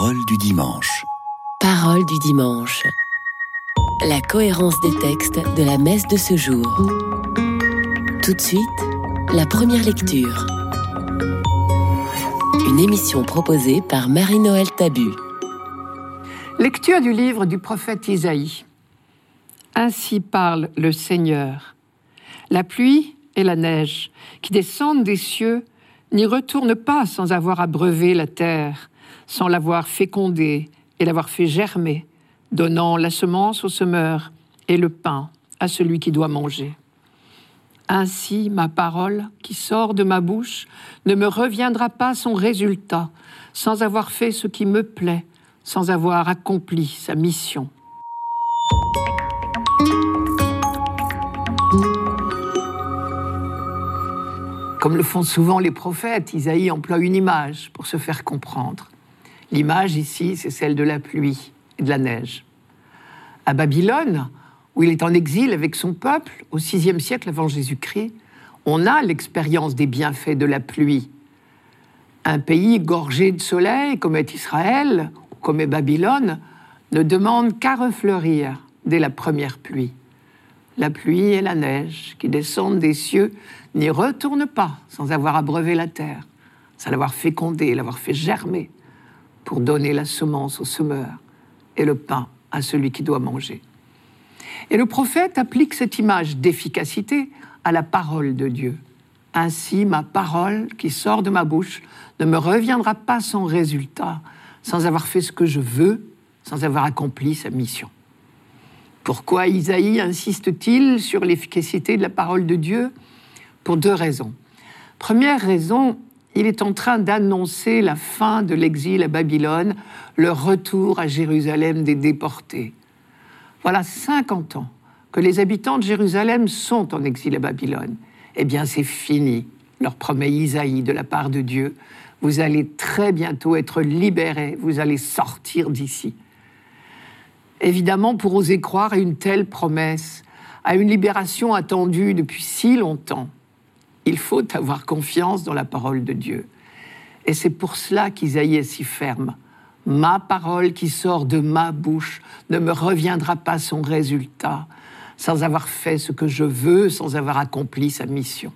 Parole du dimanche. Parole du dimanche. La cohérence des textes de la messe de ce jour. Tout de suite, la première lecture. Une émission proposée par Marie-Noël Tabu. Lecture du livre du prophète Isaïe. Ainsi parle le Seigneur. La pluie et la neige qui descendent des cieux n'y retournent pas sans avoir abreuvé la terre, sans l'avoir fécondée et l'avoir fait germer, donnant la semence au semeur et le pain à celui qui doit manger. Ainsi ma parole qui sort de ma bouche ne me reviendra pas son résultat, sans avoir fait ce qui me plaît, sans avoir accompli sa mission. Comme le font souvent les prophètes, Isaïe emploie une image pour se faire comprendre. L'image ici, c'est celle de la pluie et de la neige. À Babylone, où il est en exil avec son peuple, au VIe siècle avant Jésus-Christ, on a l'expérience des bienfaits de la pluie. Un pays gorgé de soleil, comme est Israël, comme est Babylone, ne demande qu'à refleurir dès la première pluie. La pluie et la neige qui descendent des cieux n'y retournent pas sans avoir abreuvé la terre, sans l'avoir fécondée, l'avoir fait germer, pour donner la semence au semeur et le pain à celui qui doit manger. Et le prophète applique cette image d'efficacité à la parole de Dieu. Ainsi, ma parole qui sort de ma bouche ne me reviendra pas sans résultat, sans avoir fait ce que je veux, sans avoir accompli sa mission. Pourquoi Isaïe insiste-t-il sur l'efficacité de la parole de Dieu? Pour deux raisons. Première raison, il est en train d'annoncer la fin de l'exil à Babylone, le retour à Jérusalem des déportés. Voilà 50 ans que les habitants de Jérusalem sont en exil à Babylone. Eh bien, c'est fini, leur promet Isaïe de la part de Dieu. Vous allez très bientôt être libérés, vous allez sortir d'ici. Évidemment, pour oser croire à une telle promesse, à une libération attendue depuis si longtemps, il faut avoir confiance dans la parole de Dieu. Et c'est pour cela qu'Isaïe est si ferme. Ma parole qui sort de ma bouche ne me reviendra pas son résultat, sans avoir fait ce que je veux, sans avoir accompli sa mission.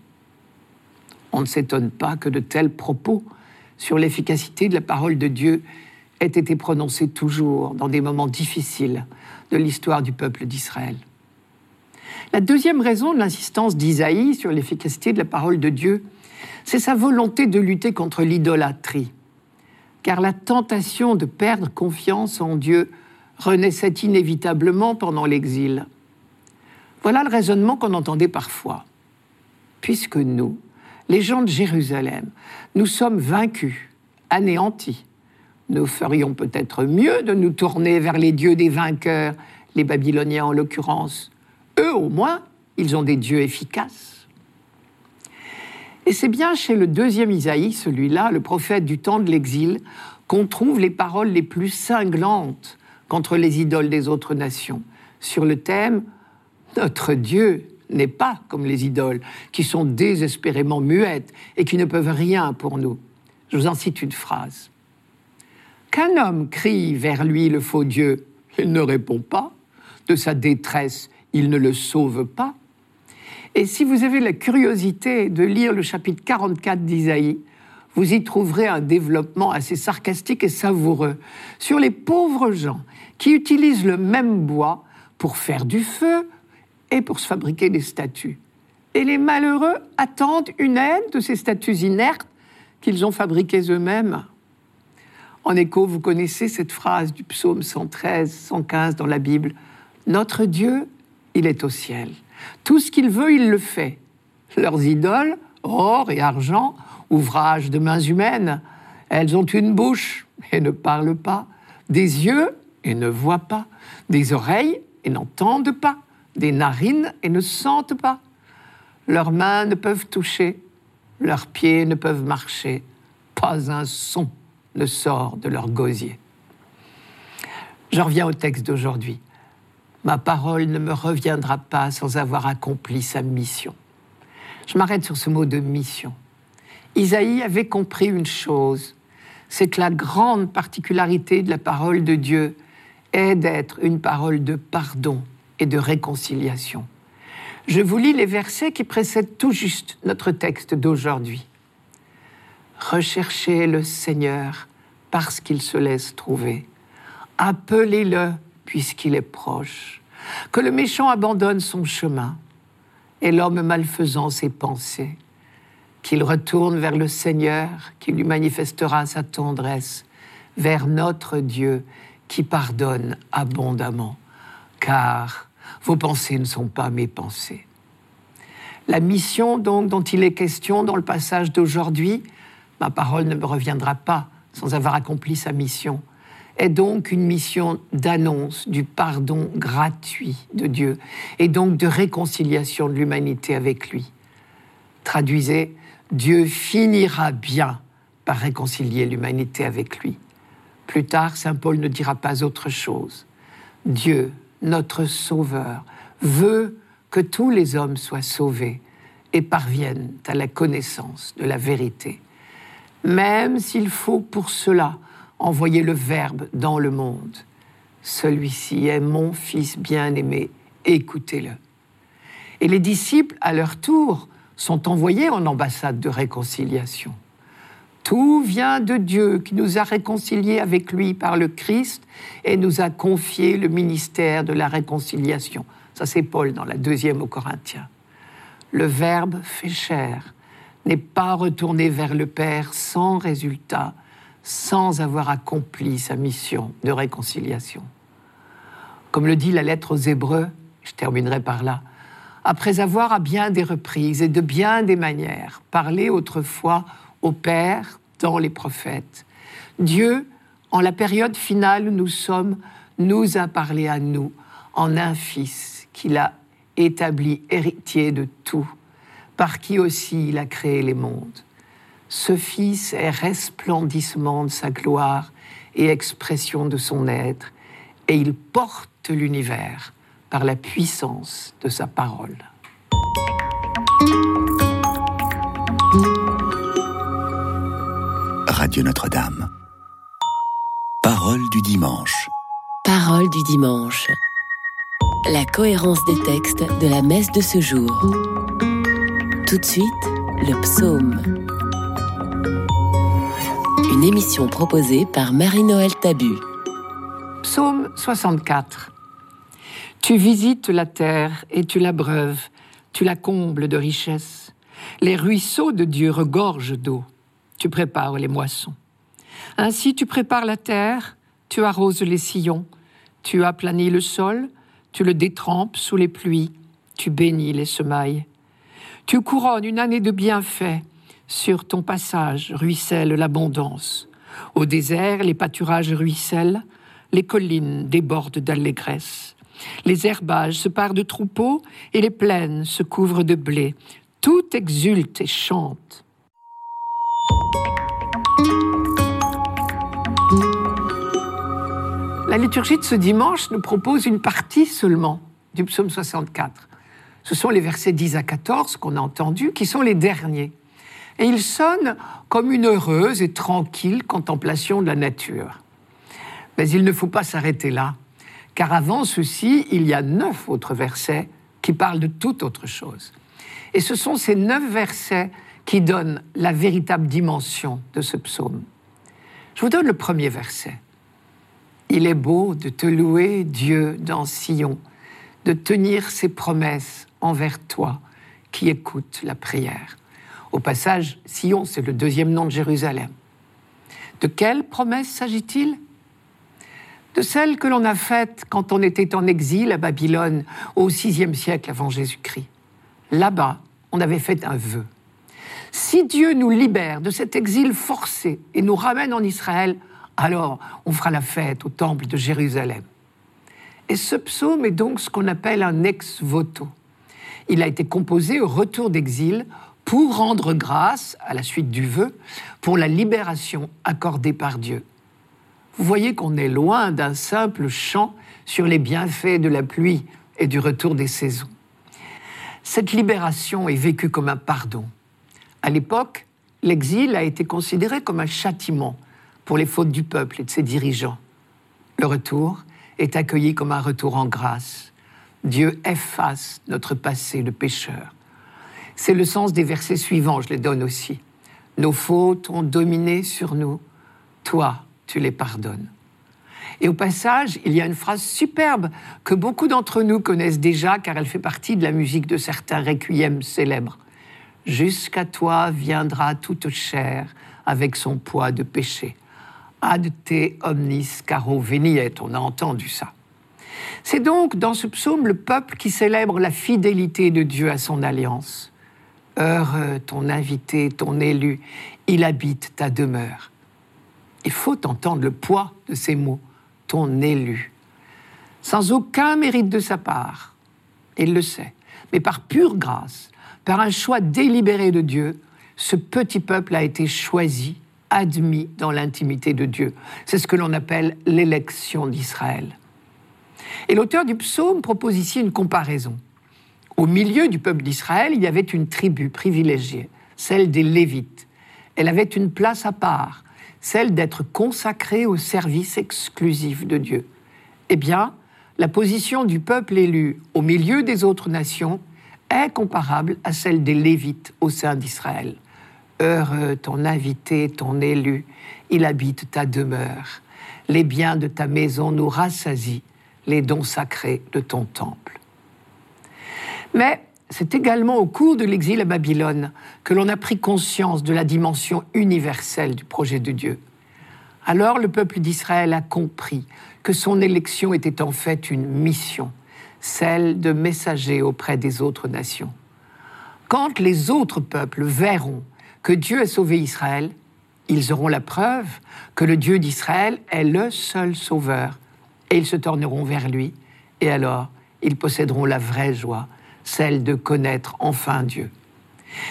On ne s'étonne pas que de tels propos sur l'efficacité de la parole de Dieu aient été prononcés toujours dans des moments difficiles de l'histoire du peuple d'Israël. La deuxième raison de l'insistance d'Isaïe sur l'efficacité de la parole de Dieu, c'est sa volonté de lutter contre l'idolâtrie. Car la tentation de perdre confiance en Dieu renaissait inévitablement pendant l'exil. Voilà le raisonnement qu'on entendait parfois. Puisque nous, les gens de Jérusalem, nous sommes vaincus, anéantis, nous ferions peut-être mieux de nous tourner vers les dieux des vainqueurs, les Babyloniens en l'occurrence. Eux, au moins, ils ont des dieux efficaces. Et c'est bien chez le deuxième Isaïe, celui-là, le prophète du temps de l'exil, qu'on trouve les paroles les plus cinglantes contre les idoles des autres nations, sur le thème Notre Dieu n'est pas comme les idoles, qui sont désespérément muettes et qui ne peuvent rien pour nous. Je vous en cite une phrase. Qu'un homme crie vers lui le faux Dieu, il ne répond pas. De sa détresse, il ne le sauve pas. Et si vous avez la curiosité de lire le chapitre 44 d'Isaïe, vous y trouverez un développement assez sarcastique et savoureux sur les pauvres gens qui utilisent le même bois pour faire du feu et pour se fabriquer des statues. Et les malheureux attendent une aide de ces statues inertes qu'ils ont fabriquées eux-mêmes. En écho, vous connaissez cette phrase du psaume 113, 115 dans la Bible. Notre Dieu, il est au ciel. Tout ce qu'il veut, il le fait. Leurs idoles, or et argent, ouvrages de mains humaines, elles ont une bouche et ne parlent pas, des yeux et ne voient pas, des oreilles et n'entendent pas, des narines et ne sentent pas. Leurs mains ne peuvent toucher, leurs pieds ne peuvent marcher, pas un son ne sort de leur gosier. Je reviens au texte d'aujourd'hui. Ma parole ne me reviendra pas sans avoir accompli sa mission. Je m'arrête sur ce mot de mission. Isaïe avait compris une chose, c'est que la grande particularité de la parole de Dieu est d'être une parole de pardon et de réconciliation. Je vous lis les versets qui précèdent tout juste notre texte d'aujourd'hui. Recherchez le Seigneur parce qu'il se laisse trouver. Appelez-le puisqu'il est proche. Que le méchant abandonne son chemin et l'homme malfaisant ses pensées. Qu'il retourne vers le Seigneur qui lui manifestera sa tendresse, vers notre Dieu qui pardonne abondamment. Car vos pensées ne sont pas mes pensées. La mission donc dont il est question dans le passage d'aujourd'hui, ma parole ne me reviendra pas sans avoir accompli sa mission, est donc une mission d'annonce du pardon gratuit de Dieu et donc de réconciliation de l'humanité avec lui. Traduisez, Dieu finira bien par réconcilier l'humanité avec lui. Plus tard, Saint Paul ne dira pas autre chose. Dieu notre Sauveur, veut que tous les hommes soient sauvés et parviennent à la connaissance de la vérité, même s'il faut pour cela envoyer le Verbe dans le monde. Celui-ci est mon Fils bien-aimé, écoutez-le. Et les disciples, à leur tour, sont envoyés en ambassade de réconciliation. Tout vient de Dieu qui nous a réconciliés avec lui par le Christ et nous a confié le ministère de la réconciliation. Ça c'est Paul dans la deuxième aux Corinthiens. Le Verbe fait chair n'est pas retourné vers le Père sans résultat, sans avoir accompli sa mission de réconciliation. Comme le dit la lettre aux Hébreux, je terminerai par là, après avoir à bien des reprises et de bien des manières parlé autrefois au Père dans les prophètes. Dieu, en la période finale où nous sommes, nous a parlé à nous en un Fils qu'il a établi héritier de tout, par qui aussi il a créé les mondes. Ce Fils est resplendissement de sa gloire et expression de son être, et il porte l'univers par la puissance de sa parole. Radio Notre-Dame. Parole du dimanche. Parole du dimanche. La cohérence des textes de la messe de ce jour. Tout de suite, le psaume. Une émission proposée par Marie-Noël Tabu. Psaume 64. Tu visites la terre et tu l'abreuves, tu la combles de richesses. Les ruisseaux de Dieu regorgent d'eau tu prépares les moissons. Ainsi tu prépares la terre, tu arroses les sillons, tu aplanis le sol, tu le détrempes sous les pluies, tu bénis les semailles. Tu couronnes une année de bienfaits, sur ton passage ruisselle l'abondance. Au désert, les pâturages ruissellent, les collines débordent d'allégresse. Les herbages se parent de troupeaux et les plaines se couvrent de blé. Tout exulte et chante. La liturgie de ce dimanche nous propose une partie seulement du psaume 64. Ce sont les versets 10 à 14 qu'on a entendus, qui sont les derniers. Et ils sonnent comme une heureuse et tranquille contemplation de la nature. Mais il ne faut pas s'arrêter là, car avant ceci, il y a neuf autres versets qui parlent de toute autre chose. Et ce sont ces neuf versets qui donnent la véritable dimension de ce psaume. Je vous donne le premier verset. Il est beau de te louer, Dieu, dans Sion, de tenir ses promesses envers toi qui écoutes la prière. Au passage, Sion, c'est le deuxième nom de Jérusalem. De quelles promesses s'agit-il? De celles que l'on a faites quand on était en exil à Babylone au VIe siècle avant Jésus-Christ. Là-bas, on avait fait un vœu. Si Dieu nous libère de cet exil forcé et nous ramène en Israël, alors on fera la fête au temple de Jérusalem. Et ce psaume est donc ce qu'on appelle un ex voto. Il a été composé au retour d'exil pour rendre grâce, à la suite du vœu, pour la libération accordée par Dieu. Vous voyez qu'on est loin d'un simple chant sur les bienfaits de la pluie et du retour des saisons. Cette libération est vécue comme un pardon. À l'époque, l'exil a été considéré comme un châtiment pour les fautes du peuple et de ses dirigeants. Le retour est accueilli comme un retour en grâce. Dieu efface notre passé de pécheur. C'est le sens des versets suivants, je les donne aussi. Nos fautes ont dominé sur nous, toi, tu les pardonnes. Et au passage, il y a une phrase superbe que beaucoup d'entre nous connaissent déjà car elle fait partie de la musique de certains requiems célèbres. Jusqu'à toi viendra toute chair avec son poids de péché. Ad te omnis caro veniet, on a entendu ça. C'est donc dans ce psaume le peuple qui célèbre la fidélité de Dieu à son alliance. Heureux ton invité, ton élu, il habite ta demeure. Il faut entendre le poids de ces mots, ton élu. Sans aucun mérite de sa part, il le sait, mais par pure grâce, par un choix délibéré de Dieu, ce petit peuple a été choisi, admis dans l'intimité de Dieu. C'est ce que l'on appelle l'élection d'Israël. Et l'auteur du psaume propose ici une comparaison. Au milieu du peuple d'Israël, il y avait une tribu privilégiée, celle des Lévites. Elle avait une place à part, celle d'être consacrée au service exclusif de Dieu. Eh bien, la position du peuple élu au milieu des autres nations est comparable à celle des Lévites au sein d'Israël. Heureux ton invité, ton élu, il habite ta demeure. Les biens de ta maison nous rassasient, les dons sacrés de ton temple. Mais c'est également au cours de l'exil à Babylone que l'on a pris conscience de la dimension universelle du projet de Dieu. Alors le peuple d'Israël a compris que son élection était en fait une mission celle de messager auprès des autres nations. Quand les autres peuples verront que Dieu a sauvé Israël, ils auront la preuve que le Dieu d'Israël est le seul sauveur, et ils se tourneront vers lui, et alors ils posséderont la vraie joie, celle de connaître enfin Dieu.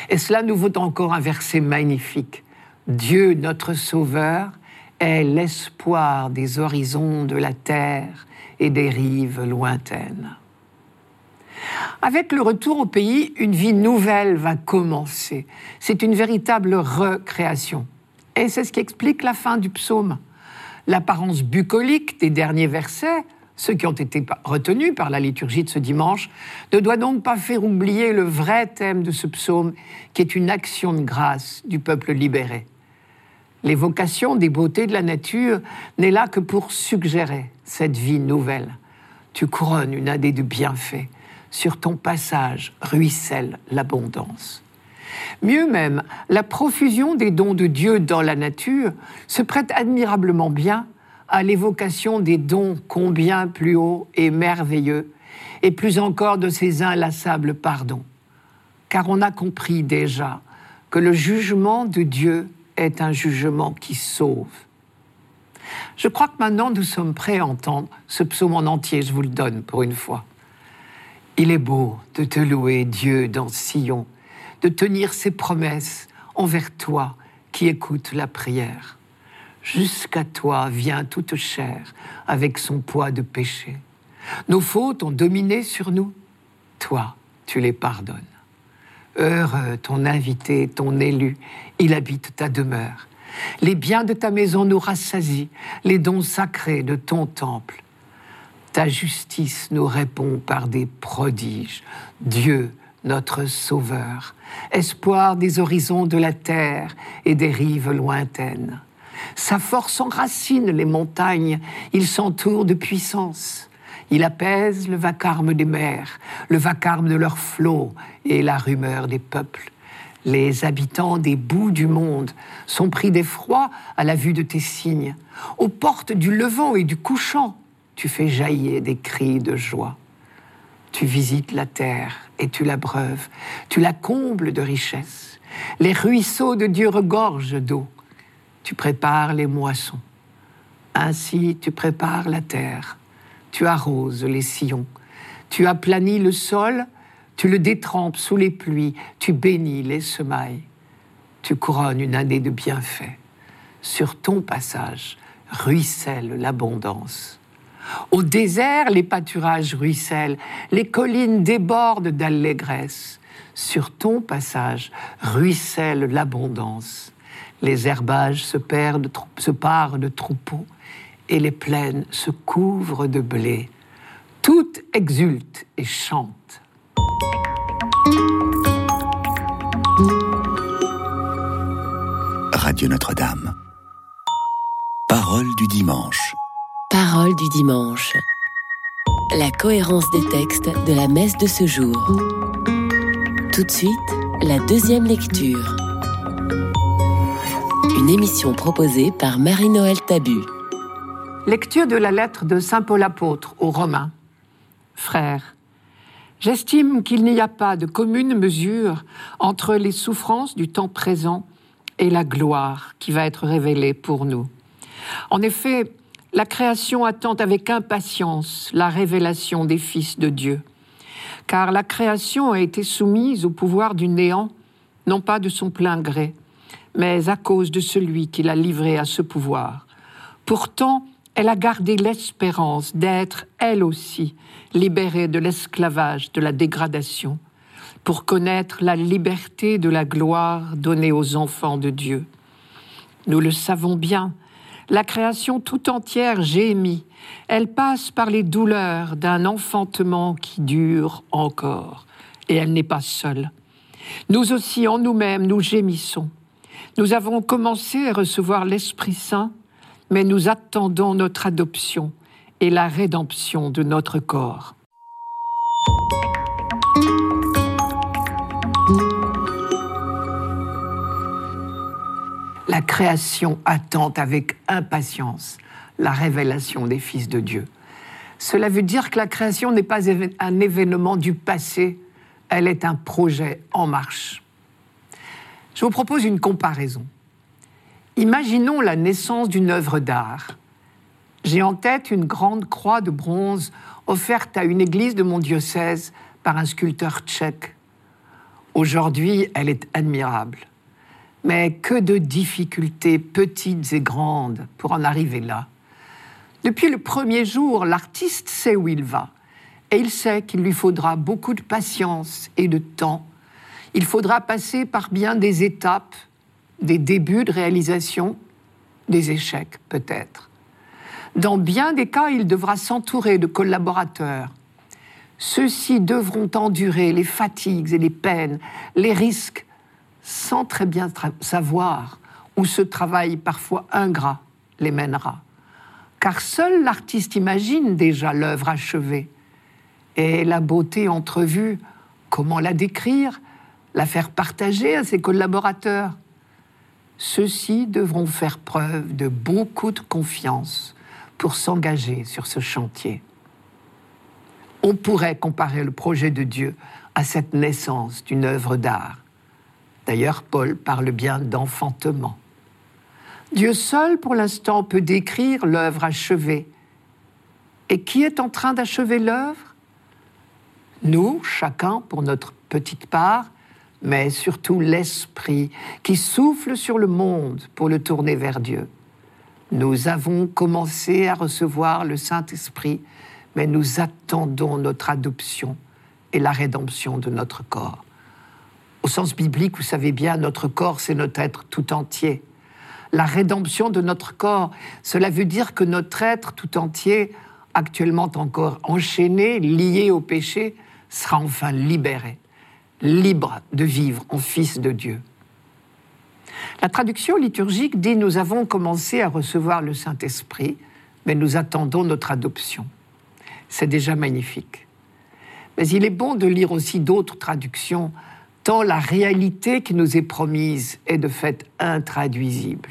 Et cela nous vaut encore un verset magnifique. Dieu, notre Sauveur, est l'espoir des horizons de la terre et des rives lointaines. Avec le retour au pays, une vie nouvelle va commencer. C'est une véritable recréation. Et c'est ce qui explique la fin du psaume. L'apparence bucolique des derniers versets, ceux qui ont été retenus par la liturgie de ce dimanche, ne doit donc pas faire oublier le vrai thème de ce psaume, qui est une action de grâce du peuple libéré. L'évocation des beautés de la nature n'est là que pour suggérer cette vie nouvelle. Tu couronnes une année de bienfaits sur ton passage ruisselle l'abondance. Mieux même, la profusion des dons de Dieu dans la nature se prête admirablement bien à l'évocation des dons combien plus hauts et merveilleux, et plus encore de ses inlassables pardons. Car on a compris déjà que le jugement de Dieu est un jugement qui sauve. Je crois que maintenant nous sommes prêts à entendre ce psaume en entier, je vous le donne pour une fois. Il est beau de te louer, Dieu, dans Sion, de tenir ses promesses envers toi qui écoutes la prière. Jusqu'à toi vient toute chair avec son poids de péché. Nos fautes ont dominé sur nous. Toi, tu les pardonnes. Heureux ton invité, ton élu, il habite ta demeure. Les biens de ta maison nous rassasient, les dons sacrés de ton temple ta justice nous répond par des prodiges. Dieu, notre Sauveur, espoir des horizons de la terre et des rives lointaines. Sa force enracine les montagnes, il s'entoure de puissance. Il apaise le vacarme des mers, le vacarme de leurs flots et la rumeur des peuples. Les habitants des bouts du monde sont pris d'effroi à la vue de tes signes. Aux portes du levant et du couchant, tu fais jaillir des cris de joie. Tu visites la terre et tu la breuves, tu la combles de richesses. Les ruisseaux de Dieu regorgent d'eau. Tu prépares les moissons. Ainsi tu prépares la terre, tu arroses les sillons, tu aplanis le sol, tu le détrempes sous les pluies, tu bénis les semailles, tu couronnes une année de bienfaits. Sur ton passage ruisselle l'abondance. Au désert, les pâturages ruissellent, les collines débordent d'allégresse. Sur ton passage ruisselle l'abondance. Les herbages se, perdent, se parent de troupeaux et les plaines se couvrent de blé. Tout exulte et chante. Radio Notre-Dame. Parole du dimanche. Parole du dimanche. La cohérence des textes de la messe de ce jour. Tout de suite, la deuxième lecture. Une émission proposée par Marie-Noël Tabu. Lecture de la lettre de Saint Paul apôtre aux Romains. Frères, j'estime qu'il n'y a pas de commune mesure entre les souffrances du temps présent et la gloire qui va être révélée pour nous. En effet, la création attend avec impatience la révélation des fils de Dieu, car la création a été soumise au pouvoir du néant, non pas de son plein gré, mais à cause de celui qui l'a livré à ce pouvoir. Pourtant, elle a gardé l'espérance d'être, elle aussi, libérée de l'esclavage, de la dégradation, pour connaître la liberté de la gloire donnée aux enfants de Dieu. Nous le savons bien, la création tout entière gémit, elle passe par les douleurs d'un enfantement qui dure encore, et elle n'est pas seule. Nous aussi, en nous-mêmes, nous gémissons. Nous avons commencé à recevoir l'Esprit Saint, mais nous attendons notre adoption et la rédemption de notre corps. La création attend avec impatience la révélation des fils de Dieu. Cela veut dire que la création n'est pas un événement du passé, elle est un projet en marche. Je vous propose une comparaison. Imaginons la naissance d'une œuvre d'art. J'ai en tête une grande croix de bronze offerte à une église de mon diocèse par un sculpteur tchèque. Aujourd'hui, elle est admirable. Mais que de difficultés petites et grandes pour en arriver là. Depuis le premier jour, l'artiste sait où il va et il sait qu'il lui faudra beaucoup de patience et de temps il faudra passer par bien des étapes, des débuts de réalisation, des échecs peut-être. Dans bien des cas, il devra s'entourer de collaborateurs. Ceux-ci devront endurer les fatigues et les peines, les risques, sans très bien savoir où ce travail parfois ingrat les mènera. Car seul l'artiste imagine déjà l'œuvre achevée. Et la beauté entrevue, comment la décrire? La faire partager à ses collaborateurs. Ceux-ci devront faire preuve de beaucoup de confiance pour s'engager sur ce chantier. On pourrait comparer le projet de Dieu à cette naissance d'une œuvre d'art. D'ailleurs, Paul parle bien d'enfantement. Dieu seul, pour l'instant, peut décrire l'œuvre achevée. Et qui est en train d'achever l'œuvre? Nous, chacun pour notre petite part, mais surtout l'Esprit qui souffle sur le monde pour le tourner vers Dieu. Nous avons commencé à recevoir le Saint-Esprit, mais nous attendons notre adoption et la rédemption de notre corps. Au sens biblique, vous savez bien, notre corps, c'est notre être tout entier. La rédemption de notre corps, cela veut dire que notre être tout entier, actuellement encore enchaîné, lié au péché, sera enfin libéré libre de vivre en fils de Dieu. La traduction liturgique dit Nous avons commencé à recevoir le Saint-Esprit, mais nous attendons notre adoption. C'est déjà magnifique. Mais il est bon de lire aussi d'autres traductions, tant la réalité qui nous est promise est de fait intraduisible.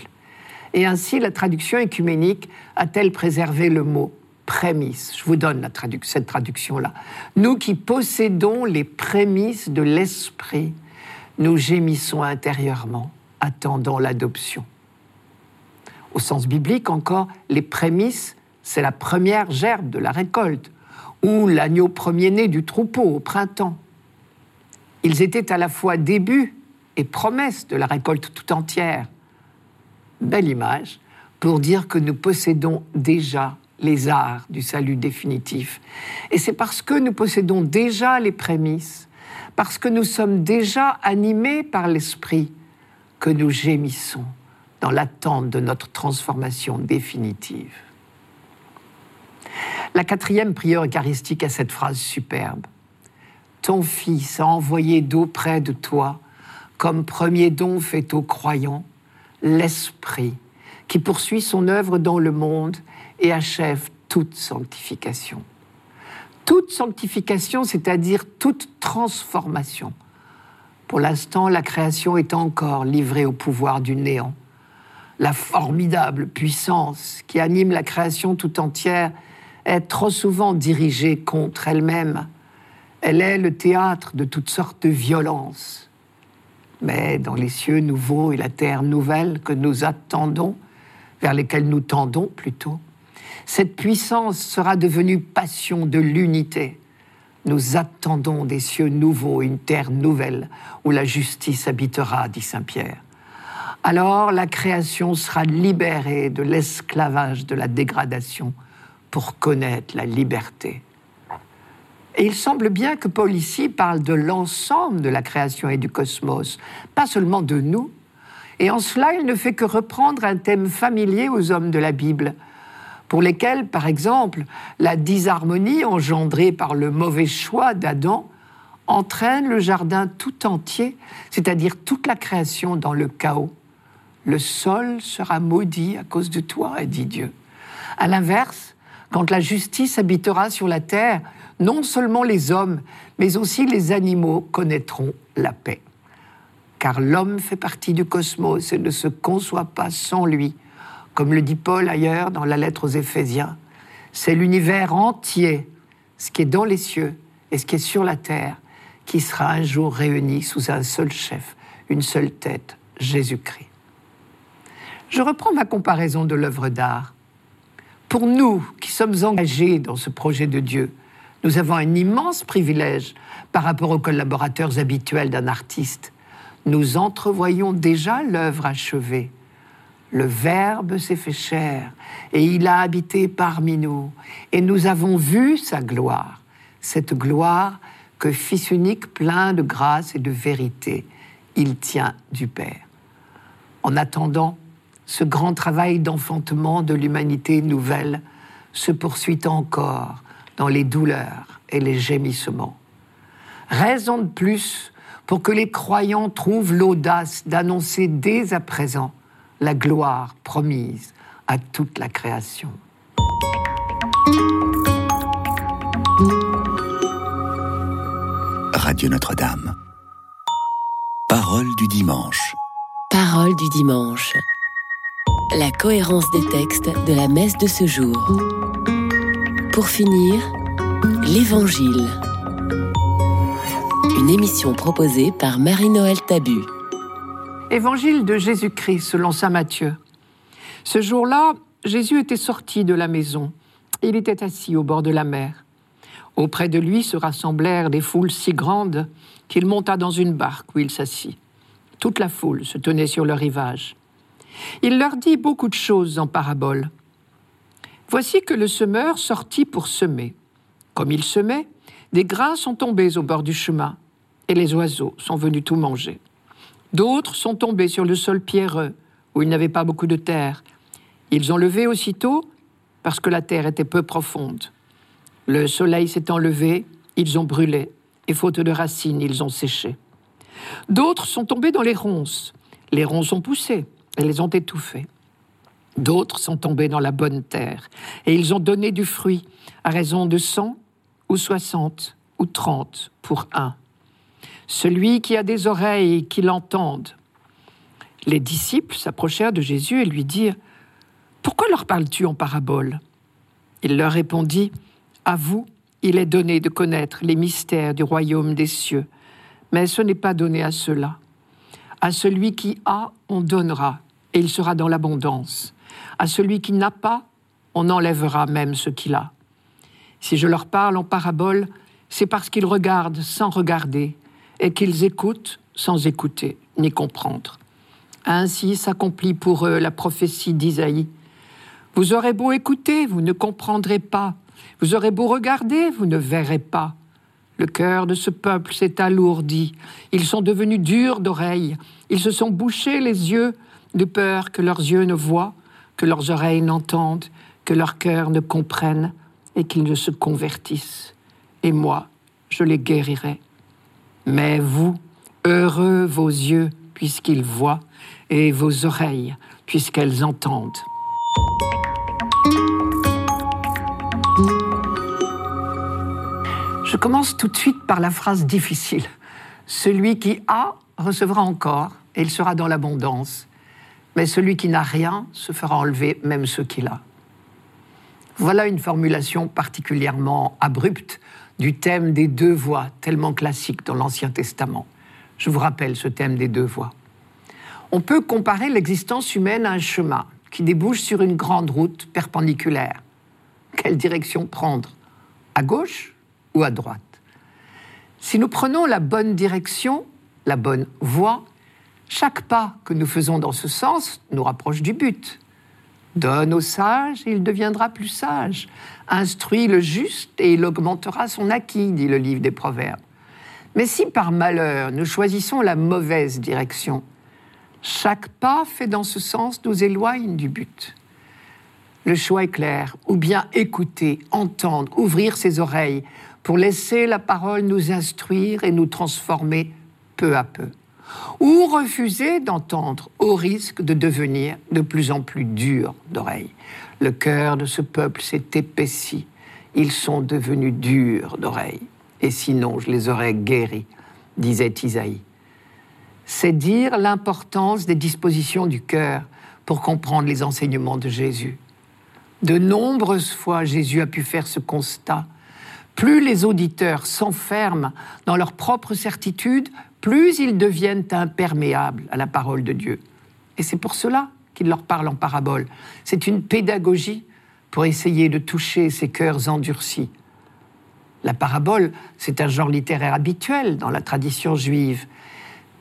Et ainsi, la traduction écuménique a-t-elle préservé le mot prémices. Je vous donne la cette traduction-là. Nous qui possédons les prémices de l'esprit, nous gémissons intérieurement, attendant l'adoption. Au sens biblique encore, les prémices, c'est la première gerbe de la récolte, ou l'agneau premier-né du troupeau au printemps. Ils étaient à la fois début et promesse de la récolte tout entière. Belle image pour dire que nous possédons déjà les arts du salut définitif. Et c'est parce que nous possédons déjà les prémices, parce que nous sommes déjà animés par l'Esprit, que nous gémissons, dans l'attente de notre transformation définitive. La quatrième prière eucharistique a cette phrase superbe. Ton Fils a envoyé d'auprès de toi, comme premier don fait aux croyants, l'Esprit, qui poursuit son œuvre dans le monde et achève toute sanctification. Toute sanctification, c'est-à-dire toute transformation. Pour l'instant, la création est encore livrée au pouvoir du néant. La formidable puissance qui anime la création tout entière est trop souvent dirigée contre elle-même. Elle est le théâtre de toutes sortes de violences. Mais dans les cieux nouveaux et la terre nouvelle que nous attendons, vers lesquels nous tendons plutôt, cette puissance sera devenue passion de l'unité. Nous attendons des cieux nouveaux, une terre nouvelle, où la justice habitera, dit Saint Pierre. Alors la création sera libérée de l'esclavage de la dégradation pour connaître la liberté. Et il semble bien que Paul ici parle de l'ensemble de la création et du cosmos, pas seulement de nous. Et en cela, il ne fait que reprendre un thème familier aux hommes de la Bible, pour lesquels, par exemple, la disharmonie engendrée par le mauvais choix d'Adam entraîne le jardin tout entier, c'est-à-dire toute la création dans le chaos. Le sol sera maudit à cause de toi, a dit Dieu. À l'inverse, quand la justice habitera sur la terre, non seulement les hommes, mais aussi les animaux connaîtront la paix. Car l'homme fait partie du cosmos et ne se conçoit pas sans lui. Comme le dit Paul ailleurs dans la lettre aux Éphésiens, c'est l'univers entier, ce qui est dans les cieux et ce qui est sur la terre, qui sera un jour réuni sous un seul chef, une seule tête, Jésus-Christ. Je reprends ma comparaison de l'œuvre d'art. Pour nous qui sommes engagés dans ce projet de Dieu, nous avons un immense privilège par rapport aux collaborateurs habituels d'un artiste. Nous entrevoyons déjà l'œuvre achevée. Le Verbe s'est fait chair et il a habité parmi nous. Et nous avons vu sa gloire, cette gloire que Fils unique plein de grâce et de vérité, il tient du Père. En attendant, ce grand travail d'enfantement de l'humanité nouvelle se poursuit encore dans les douleurs et les gémissements. Raison de plus pour que les croyants trouvent l'audace d'annoncer dès à présent la gloire promise à toute la création. Radio Notre-Dame. Parole du dimanche. Parole du dimanche. La cohérence des textes de la messe de ce jour. Pour finir, l'Évangile. Une émission proposée par Marie-Noël Tabu. Évangile de Jésus-Christ selon Saint Matthieu. Ce jour-là, Jésus était sorti de la maison. Il était assis au bord de la mer. Auprès de lui se rassemblèrent des foules si grandes qu'il monta dans une barque où il s'assit. Toute la foule se tenait sur le rivage. Il leur dit beaucoup de choses en paraboles. Voici que le semeur sortit pour semer. Comme il semait, des grains sont tombés au bord du chemin, et les oiseaux sont venus tout manger. D'autres sont tombés sur le sol pierreux, où il n'avait pas beaucoup de terre. Ils ont levé aussitôt, parce que la terre était peu profonde. Le soleil s'étant levé, ils ont brûlé, et faute de racines, ils ont séché. D'autres sont tombés dans les ronces. Les ronces ont poussé, et les ont étouffés. D'autres sont tombés dans la bonne terre, et ils ont donné du fruit, à raison de cent ou soixante ou trente pour un. Celui qui a des oreilles, qui l'entende. Les disciples s'approchèrent de Jésus et lui dirent Pourquoi leur parles-tu en parabole? Il leur répondit À vous, il est donné de connaître les mystères du royaume des cieux, mais ce n'est pas donné à ceux-là. À celui qui a, on donnera, et il sera dans l'abondance. À celui qui n'a pas, on enlèvera même ce qu'il a. Si je leur parle en parabole, c'est parce qu'ils regardent sans regarder et qu'ils écoutent sans écouter ni comprendre. Ainsi s'accomplit pour eux la prophétie d'Isaïe. Vous aurez beau écouter, vous ne comprendrez pas. Vous aurez beau regarder, vous ne verrez pas. Le cœur de ce peuple s'est alourdi. Ils sont devenus durs d'oreilles. Ils se sont bouchés les yeux de peur que leurs yeux ne voient, que leurs oreilles n'entendent, que leur cœur ne comprenne et qu'ils ne se convertissent. Et moi, je les guérirai. Mais vous, heureux vos yeux, puisqu'ils voient, et vos oreilles, puisqu'elles entendent. Je commence tout de suite par la phrase difficile. Celui qui a recevra encore, et il sera dans l'abondance. Mais celui qui n'a rien se fera enlever même ce qu'il a. Voilà une formulation particulièrement abrupte du thème des deux voies, tellement classique dans l'Ancien Testament. Je vous rappelle ce thème des deux voies. On peut comparer l'existence humaine à un chemin qui débouche sur une grande route perpendiculaire. Quelle direction prendre? À gauche ou à droite? Si nous prenons la bonne direction, la bonne voie, chaque pas que nous faisons dans ce sens nous rapproche du but. Donne au sage et il deviendra plus sage. Instruis le juste et il augmentera son acquis, dit le livre des Proverbes. Mais si par malheur nous choisissons la mauvaise direction, chaque pas fait dans ce sens nous éloigne du but. Le choix est clair, ou bien écouter, entendre, ouvrir ses oreilles pour laisser la parole nous instruire et nous transformer peu à peu ou refuser d'entendre au risque de devenir de plus en plus dur d'oreille. Le cœur de ce peuple s'est épaissi, ils sont devenus durs d'oreille, et sinon je les aurais guéris, disait Isaïe. C'est dire l'importance des dispositions du cœur pour comprendre les enseignements de Jésus. De nombreuses fois, Jésus a pu faire ce constat. Plus les auditeurs s'enferment dans leur propre certitude, plus ils deviennent imperméables à la parole de Dieu. Et c'est pour cela qu'il leur parle en parabole. C'est une pédagogie pour essayer de toucher ces cœurs endurcis. La parabole, c'est un genre littéraire habituel dans la tradition juive.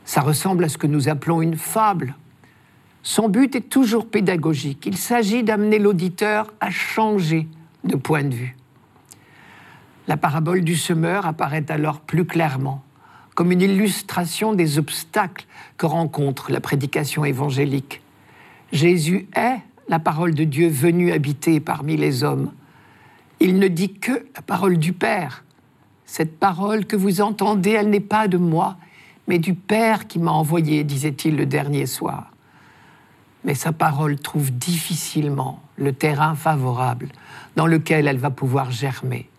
Ça ressemble à ce que nous appelons une fable. Son but est toujours pédagogique. Il s'agit d'amener l'auditeur à changer de point de vue. La parabole du semeur apparaît alors plus clairement comme une illustration des obstacles que rencontre la prédication évangélique. Jésus est la parole de Dieu venue habiter parmi les hommes. Il ne dit que la parole du Père. Cette parole que vous entendez, elle n'est pas de moi, mais du Père qui m'a envoyé, disait-il le dernier soir. Mais sa parole trouve difficilement le terrain favorable dans lequel elle va pouvoir germer.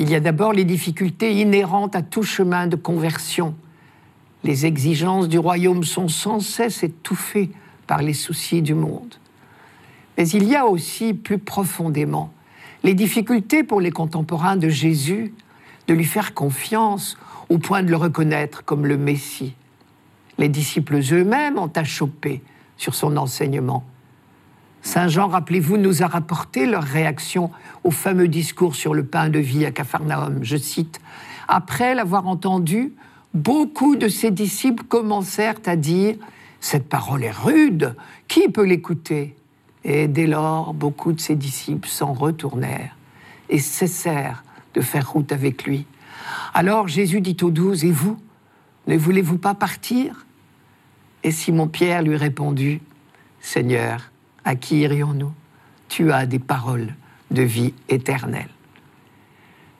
Il y a d'abord les difficultés inhérentes à tout chemin de conversion. Les exigences du royaume sont sans cesse étouffées par les soucis du monde. Mais il y a aussi plus profondément les difficultés pour les contemporains de Jésus de lui faire confiance au point de le reconnaître comme le Messie. Les disciples eux-mêmes ont achoppé sur son enseignement. Saint Jean, rappelez-vous, nous a rapporté leur réaction au fameux discours sur le pain de vie à Capharnaüm. Je cite Après l'avoir entendu, beaucoup de ses disciples commencèrent à dire Cette parole est rude, qui peut l'écouter? Et dès lors, beaucoup de ses disciples s'en retournèrent et cessèrent de faire route avec lui. Alors Jésus dit aux douze Et vous, ne voulez-vous pas partir? Et Simon-Pierre lui répondit Seigneur, à qui irions-nous? Tu as des paroles de vie éternelle.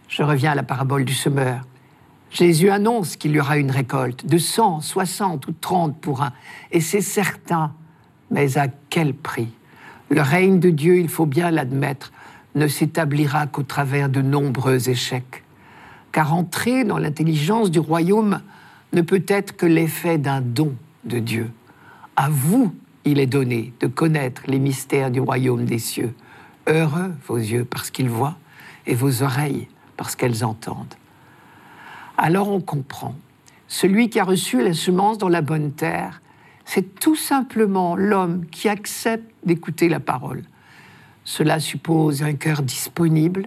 Je reviens à la parabole du semeur. Jésus annonce qu'il y aura une récolte de 100, 60 ou 30 pour un, et c'est certain, mais à quel prix? Le règne de Dieu, il faut bien l'admettre, ne s'établira qu'au travers de nombreux échecs. Car entrer dans l'intelligence du royaume ne peut être que l'effet d'un don de Dieu. À vous il est donné de connaître les mystères du royaume des cieux. Heureux vos yeux parce qu'ils voient et vos oreilles parce qu'elles entendent. Alors on comprend. Celui qui a reçu la semence dans la bonne terre, c'est tout simplement l'homme qui accepte d'écouter la parole. Cela suppose un cœur disponible,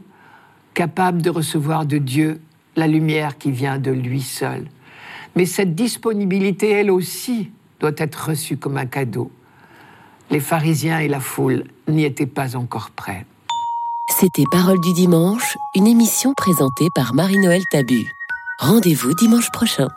capable de recevoir de Dieu la lumière qui vient de lui seul. Mais cette disponibilité, elle aussi, doit être reçue comme un cadeau les pharisiens et la foule n'y étaient pas encore prêts. C'était Parole du dimanche, une émission présentée par Marie-Noël Tabu. Rendez-vous dimanche prochain.